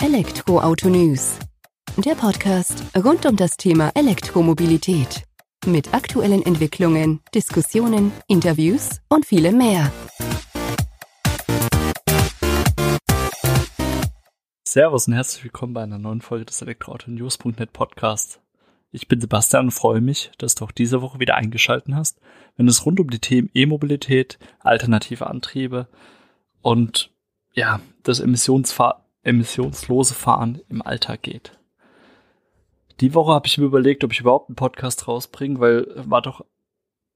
Elektroauto News. Der Podcast rund um das Thema Elektromobilität. Mit aktuellen Entwicklungen, Diskussionen, Interviews und vielem mehr. Servus und herzlich willkommen bei einer neuen Folge des Elektroauto-News.net Podcasts. Ich bin Sebastian und freue mich, dass du auch diese Woche wieder eingeschaltet hast, wenn es rund um die Themen E-Mobilität, alternative Antriebe und ja, das Emissionsfahr emissionslose Fahren im Alltag geht. Die Woche habe ich mir überlegt, ob ich überhaupt einen Podcast rausbringe, weil war doch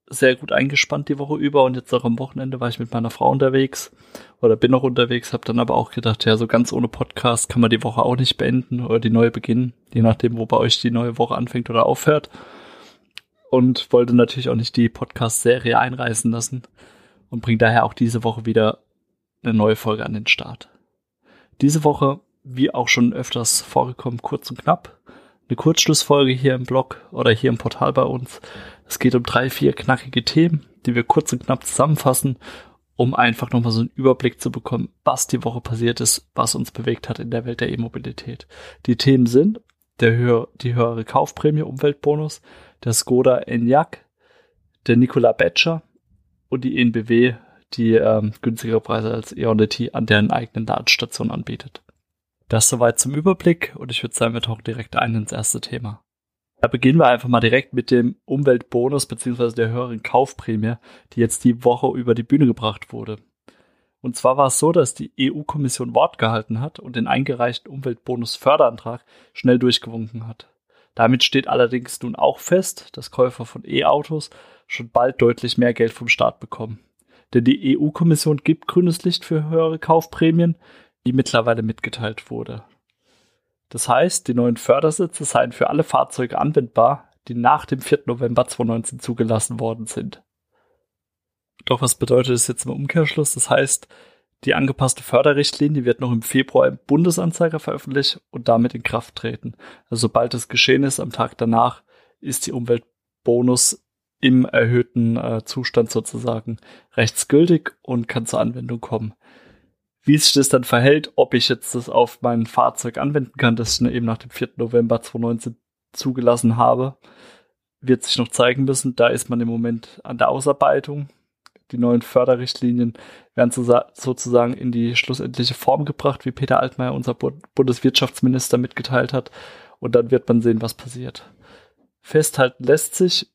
sehr gut eingespannt die Woche über und jetzt auch am Wochenende war ich mit meiner Frau unterwegs oder bin noch unterwegs, habe dann aber auch gedacht, ja, so ganz ohne Podcast kann man die Woche auch nicht beenden oder die neue beginnen, je nachdem, wo bei euch die neue Woche anfängt oder aufhört. Und wollte natürlich auch nicht die Podcast-Serie einreißen lassen und bringe daher auch diese Woche wieder eine neue Folge an den Start. Diese Woche, wie auch schon öfters vorgekommen, kurz und knapp. Eine Kurzschlussfolge hier im Blog oder hier im Portal bei uns. Es geht um drei, vier knackige Themen, die wir kurz und knapp zusammenfassen, um einfach nochmal so einen Überblick zu bekommen, was die Woche passiert ist, was uns bewegt hat in der Welt der E-Mobilität. Die Themen sind der höher, die höhere Kaufprämie Umweltbonus, der Skoda Enyaq, der Nikola Betscher und die ENBW die ähm, günstigere Preise als Ionity an deren eigenen Ladestation anbietet. Das soweit zum Überblick und ich würde sagen, wir tauchen direkt ein ins erste Thema. Da beginnen wir einfach mal direkt mit dem Umweltbonus bzw. der höheren Kaufprämie, die jetzt die Woche über die Bühne gebracht wurde. Und zwar war es so, dass die EU-Kommission Wort gehalten hat und den eingereichten Umweltbonus-Förderantrag schnell durchgewunken hat. Damit steht allerdings nun auch fest, dass Käufer von E-Autos schon bald deutlich mehr Geld vom Staat bekommen denn die EU-Kommission gibt grünes Licht für höhere Kaufprämien, die mittlerweile mitgeteilt wurde. Das heißt, die neuen Fördersitze seien für alle Fahrzeuge anwendbar, die nach dem 4. November 2019 zugelassen worden sind. Doch was bedeutet das jetzt im Umkehrschluss? Das heißt, die angepasste Förderrichtlinie wird noch im Februar im Bundesanzeiger veröffentlicht und damit in Kraft treten. Also sobald es geschehen ist, am Tag danach, ist die Umweltbonus im erhöhten äh, Zustand sozusagen rechtsgültig und kann zur Anwendung kommen. Wie sich das dann verhält, ob ich jetzt das auf mein Fahrzeug anwenden kann, das ich eben nach dem 4. November 2019 zugelassen habe, wird sich noch zeigen müssen. Da ist man im Moment an der Ausarbeitung. Die neuen Förderrichtlinien werden sozusagen in die schlussendliche Form gebracht, wie Peter Altmaier, unser Bundeswirtschaftsminister, mitgeteilt hat. Und dann wird man sehen, was passiert. Festhalten lässt sich,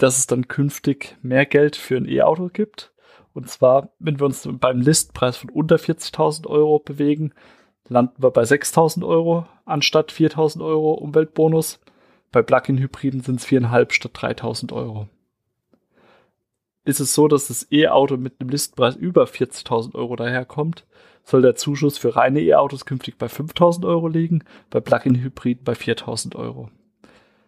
dass es dann künftig mehr Geld für ein E-Auto gibt. Und zwar, wenn wir uns beim Listpreis von unter 40.000 Euro bewegen, landen wir bei 6.000 Euro anstatt 4.000 Euro Umweltbonus. Bei Plug-in-Hybriden sind es 4.500 statt 3.000 Euro. Ist es so, dass das E-Auto mit einem Listpreis über 40.000 Euro daherkommt, soll der Zuschuss für reine E-Autos künftig bei 5.000 Euro liegen, bei Plug-in-Hybriden bei 4.000 Euro.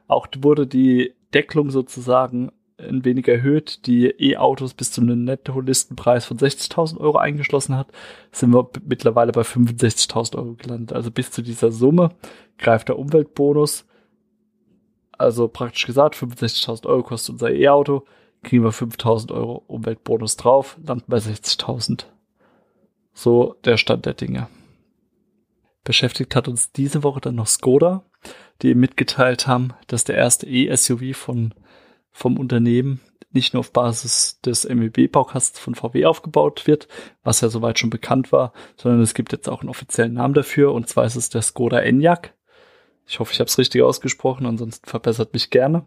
Auch wurde die Deckelung sozusagen ein wenig erhöht, die E-Autos bis zu einem Netto-Listenpreis von 60.000 Euro eingeschlossen hat, sind wir mittlerweile bei 65.000 Euro gelandet. Also bis zu dieser Summe greift der Umweltbonus. Also praktisch gesagt, 65.000 Euro kostet unser E-Auto, kriegen wir 5.000 Euro Umweltbonus drauf, landen bei 60.000. So der Stand der Dinge. Beschäftigt hat uns diese Woche dann noch Skoda die eben mitgeteilt haben, dass der erste E-SUV von, vom Unternehmen nicht nur auf Basis des MEB-Baukastens von VW aufgebaut wird, was ja soweit schon bekannt war, sondern es gibt jetzt auch einen offiziellen Namen dafür und zwar ist es der Skoda Enyaq. Ich hoffe, ich habe es richtig ausgesprochen, ansonsten verbessert mich gerne.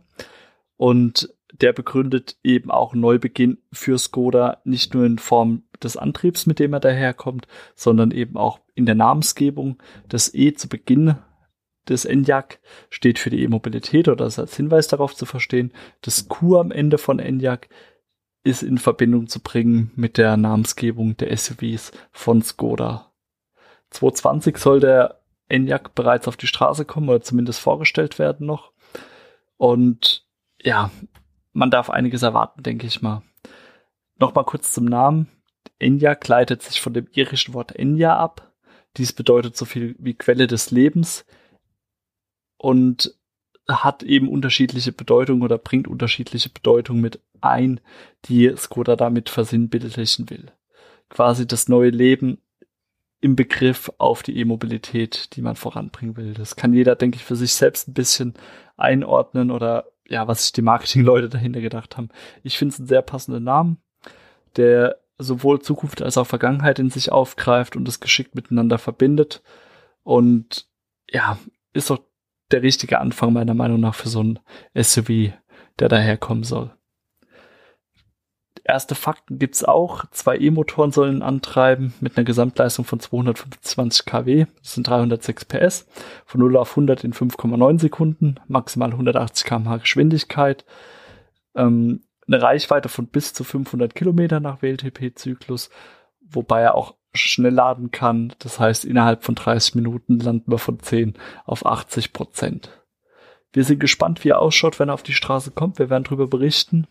Und der begründet eben auch einen Neubeginn für Skoda, nicht nur in Form des Antriebs, mit dem er daherkommt, sondern eben auch in der Namensgebung. Das E zu Beginn des Enyaq steht für die E-Mobilität oder ist als Hinweis darauf zu verstehen. Das Q am Ende von Enyaq ist in Verbindung zu bringen mit der Namensgebung der SUVs von Skoda. 2020 soll der Enyaq bereits auf die Straße kommen oder zumindest vorgestellt werden noch. Und ja, man darf einiges erwarten, denke ich mal. Nochmal kurz zum Namen. Enyaq leitet sich von dem irischen Wort Enya ab. Dies bedeutet so viel wie Quelle des Lebens und hat eben unterschiedliche Bedeutung oder bringt unterschiedliche Bedeutung mit ein, die Skoda damit versinnbildlichen will. Quasi das neue Leben im Begriff auf die E-Mobilität, die man voranbringen will. Das kann jeder, denke ich, für sich selbst ein bisschen einordnen oder ja, was sich die Marketingleute dahinter gedacht haben. Ich finde es einen sehr passenden Namen, der sowohl Zukunft als auch Vergangenheit in sich aufgreift und das geschickt miteinander verbindet. Und ja, ist doch der richtige Anfang meiner Meinung nach für so ein SUV, der daherkommen soll. Erste Fakten gibt's auch. Zwei E-Motoren sollen antreiben mit einer Gesamtleistung von 225 kW. Das sind 306 PS. Von 0 auf 100 in 5,9 Sekunden. Maximal 180 km/h Geschwindigkeit. Ähm, eine Reichweite von bis zu 500 Kilometer nach WLTP-Zyklus. Wobei er auch schnell laden kann. Das heißt, innerhalb von 30 Minuten landen wir von 10 auf 80 Prozent. Wir sind gespannt, wie er ausschaut, wenn er auf die Straße kommt. Wir werden darüber berichten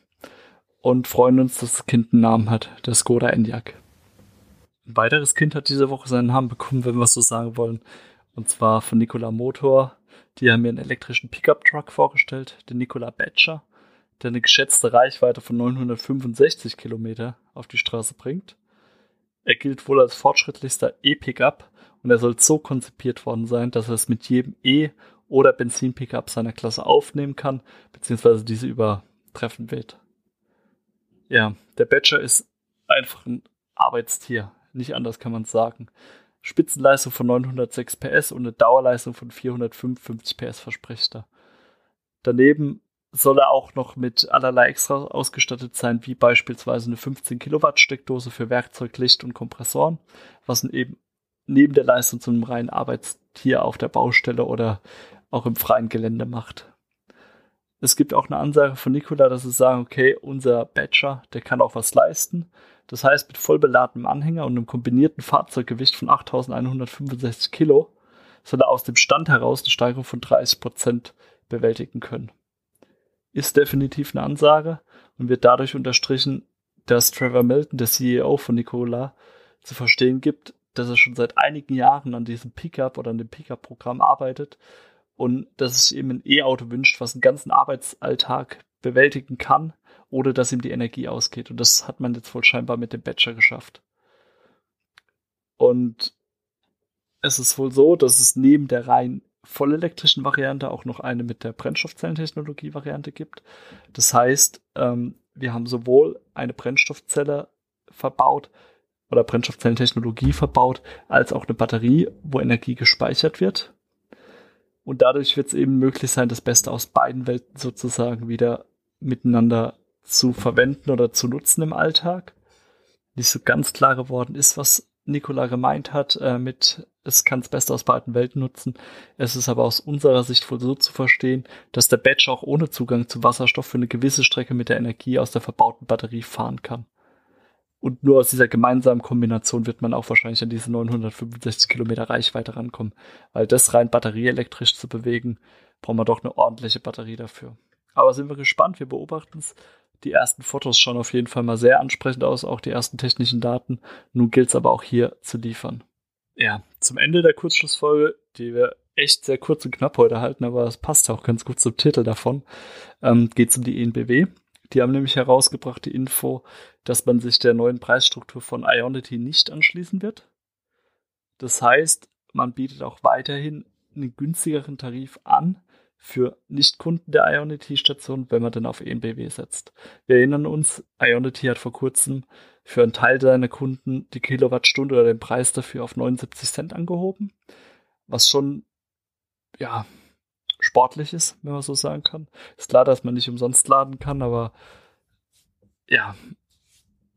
und freuen uns, dass das Kind einen Namen hat, der Skoda Enyaq. Ein weiteres Kind hat diese Woche seinen Namen bekommen, wenn wir es so sagen wollen, und zwar von Nikola Motor. Die haben mir einen elektrischen Pickup-Truck vorgestellt, den Nikola Badger, der eine geschätzte Reichweite von 965 Kilometer auf die Straße bringt. Er gilt wohl als fortschrittlichster E-Pickup und er soll so konzipiert worden sein, dass er es mit jedem E- oder Benzin-Pickup seiner Klasse aufnehmen kann, beziehungsweise diese übertreffen wird. Ja, der Badger ist einfach ein Arbeitstier. Nicht anders kann man es sagen. Spitzenleistung von 906 PS und eine Dauerleistung von 455 PS verspricht er. Daneben soll er auch noch mit allerlei Extra ausgestattet sein, wie beispielsweise eine 15 Kilowatt Steckdose für Werkzeug, Licht und Kompressoren, was eben neben der Leistung zu einem reinen Arbeitstier auf der Baustelle oder auch im freien Gelände macht. Es gibt auch eine Ansage von Nikola, dass sie sagen, okay, unser Badger, der kann auch was leisten. Das heißt, mit voll beladenem Anhänger und einem kombinierten Fahrzeuggewicht von 8165 Kilo soll er aus dem Stand heraus eine Steigerung von 30 Prozent bewältigen können. Ist definitiv eine Ansage und wird dadurch unterstrichen, dass Trevor Milton, der CEO von Nikola, zu verstehen gibt, dass er schon seit einigen Jahren an diesem Pickup oder an dem Pickup-Programm arbeitet und dass es ihm ein E-Auto wünscht, was einen ganzen Arbeitsalltag bewältigen kann, ohne dass ihm die Energie ausgeht. Und das hat man jetzt wohl scheinbar mit dem Badger geschafft. Und es ist wohl so, dass es neben der rein vollelektrischen Variante auch noch eine mit der Brennstoffzellentechnologie-Variante gibt. Das heißt, ähm, wir haben sowohl eine Brennstoffzelle verbaut oder Brennstoffzellentechnologie verbaut, als auch eine Batterie, wo Energie gespeichert wird. Und dadurch wird es eben möglich sein, das Beste aus beiden Welten sozusagen wieder miteinander zu verwenden oder zu nutzen im Alltag. Nicht so ganz klar geworden ist, was Nikola gemeint hat äh, mit, es kann das Beste aus beiden Welten nutzen. Es ist aber aus unserer Sicht wohl so zu verstehen, dass der Badge auch ohne Zugang zu Wasserstoff für eine gewisse Strecke mit der Energie aus der verbauten Batterie fahren kann. Und nur aus dieser gemeinsamen Kombination wird man auch wahrscheinlich an diese 965 Kilometer Reichweite rankommen. Weil das rein batterieelektrisch zu bewegen, braucht man doch eine ordentliche Batterie dafür. Aber sind wir gespannt, wir beobachten es. Die ersten Fotos schauen auf jeden Fall mal sehr ansprechend aus, auch die ersten technischen Daten. Nun gilt es aber auch hier zu liefern. Ja, zum Ende der Kurzschlussfolge, die wir echt sehr kurz und knapp heute halten, aber es passt auch ganz gut zum Titel davon, ähm, geht es um die ENBW. Die haben nämlich herausgebracht die Info, dass man sich der neuen Preisstruktur von Ionity nicht anschließen wird. Das heißt, man bietet auch weiterhin einen günstigeren Tarif an für Nichtkunden der Ionity-Station, wenn man dann auf ENBW setzt. Wir erinnern uns, Ionity hat vor kurzem für einen Teil seiner Kunden die Kilowattstunde oder den Preis dafür auf 79 Cent angehoben, was schon ja sportlich ist, wenn man so sagen kann. Ist klar, dass man nicht umsonst laden kann, aber ja,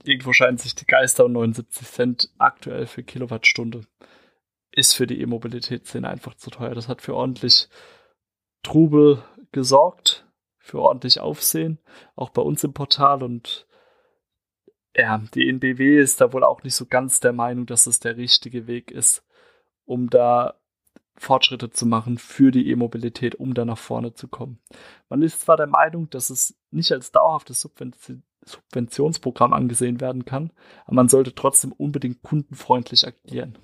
irgendwo scheinen sich die Geister und 79 Cent aktuell für Kilowattstunde ist für die E-Mobilitätsszene einfach zu teuer. Das hat für ordentlich Trubel gesorgt, für ordentlich Aufsehen, auch bei uns im Portal und ja, die NBW ist da wohl auch nicht so ganz der Meinung, dass es der richtige Weg ist, um da Fortschritte zu machen für die E-Mobilität, um da nach vorne zu kommen. Man ist zwar der Meinung, dass es nicht als dauerhaftes Subvention Subventionsprogramm angesehen werden kann, aber man sollte trotzdem unbedingt kundenfreundlich agieren.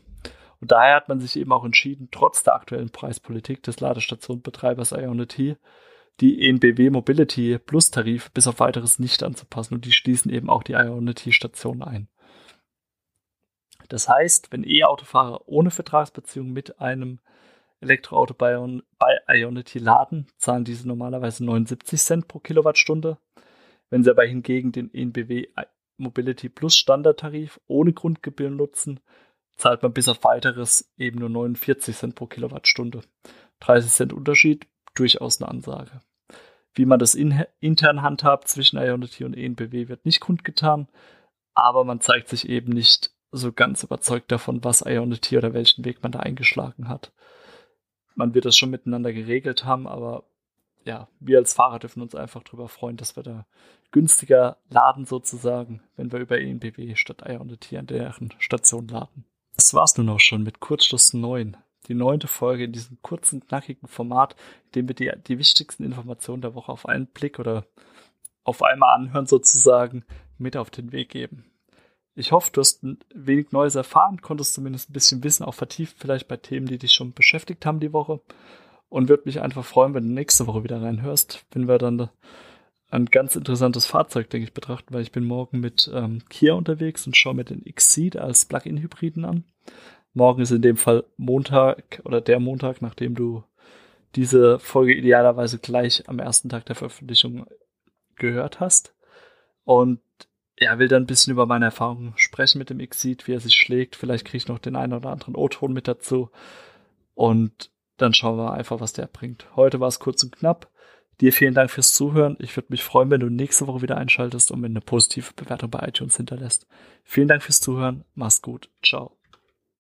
Und daher hat man sich eben auch entschieden, trotz der aktuellen Preispolitik des Ladestationbetreibers Ionity, die ENBW Mobility Plus Tarif bis auf weiteres nicht anzupassen und die schließen eben auch die Ionity Station ein. Das heißt, wenn E-Autofahrer ohne Vertragsbeziehung mit einem Elektroauto bei, bei Ionity laden, zahlen diese normalerweise 79 Cent pro Kilowattstunde. Wenn sie aber hingegen den ENBW Mobility Plus Standardtarif ohne Grundgebühren nutzen, zahlt man bis auf weiteres eben nur 49 Cent pro Kilowattstunde. 30 Cent Unterschied, durchaus eine Ansage. Wie man das in, intern handhabt zwischen Ionity und ENBW wird nicht kundgetan, aber man zeigt sich eben nicht so ganz überzeugt davon, was Ionity oder welchen Weg man da eingeschlagen hat. Man wird das schon miteinander geregelt haben, aber ja, wir als Fahrer dürfen uns einfach darüber freuen, dass wir da günstiger laden sozusagen, wenn wir über ENBW statt Ionity an deren Station laden. Das war's nun auch schon mit Kurzschluss 9. Die neunte Folge in diesem kurzen, knackigen Format, in dem wir die, die wichtigsten Informationen der Woche auf einen Blick oder auf einmal anhören sozusagen mit auf den Weg geben. Ich hoffe, du hast ein wenig Neues erfahren, konntest zumindest ein bisschen Wissen auch vertieft, vielleicht bei Themen, die dich schon beschäftigt haben die Woche. Und würde mich einfach freuen, wenn du nächste Woche wieder reinhörst, wenn wir dann ein ganz interessantes Fahrzeug, denke ich, betrachten, weil ich bin morgen mit ähm, Kia unterwegs und schaue mir den Xceed als Plug-in-Hybriden an. Morgen ist in dem Fall Montag oder der Montag, nachdem du diese Folge idealerweise gleich am ersten Tag der Veröffentlichung gehört hast. Und ja, will dann ein bisschen über meine Erfahrungen sprechen mit dem Xceed, wie er sich schlägt. Vielleicht kriege ich noch den einen oder anderen O-Ton mit dazu. Und dann schauen wir einfach, was der bringt. Heute war es kurz und knapp. Dir vielen Dank fürs Zuhören. Ich würde mich freuen, wenn du nächste Woche wieder einschaltest und mir eine positive Bewertung bei iTunes hinterlässt. Vielen Dank fürs Zuhören. Mach's gut. Ciao.